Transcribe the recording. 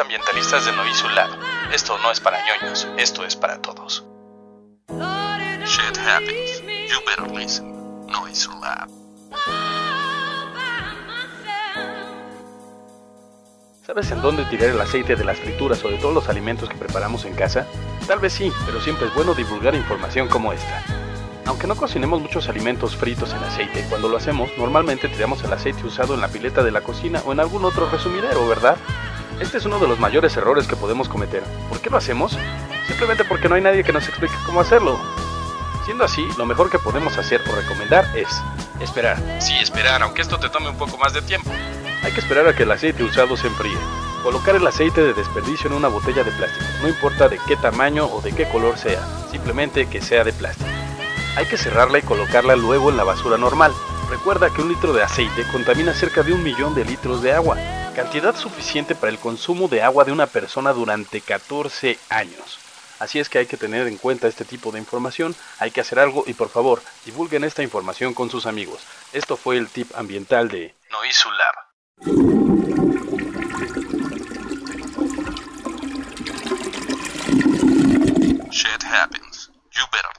ambientalistas de Lab. Esto no es para ñoños, esto es para todos. Shit happens. You better listen. ¿Sabes en dónde tirar el aceite de las frituras o de todos los alimentos que preparamos en casa? Tal vez sí, pero siempre es bueno divulgar información como esta. Aunque no cocinemos muchos alimentos fritos en aceite, cuando lo hacemos normalmente tiramos el aceite usado en la pileta de la cocina o en algún otro resumidero, ¿verdad? Este es uno de los mayores errores que podemos cometer. ¿Por qué lo hacemos? Simplemente porque no hay nadie que nos explique cómo hacerlo. Siendo así, lo mejor que podemos hacer o recomendar es esperar. Sí, esperar, aunque esto te tome un poco más de tiempo. Hay que esperar a que el aceite usado se enfríe. Colocar el aceite de desperdicio en una botella de plástico, no importa de qué tamaño o de qué color sea, simplemente que sea de plástico. Hay que cerrarla y colocarla luego en la basura normal. Recuerda que un litro de aceite contamina cerca de un millón de litros de agua cantidad suficiente para el consumo de agua de una persona durante 14 años. Así es que hay que tener en cuenta este tipo de información, hay que hacer algo y por favor, divulguen esta información con sus amigos. Esto fue el tip ambiental de Noisulab. Shit happens. You better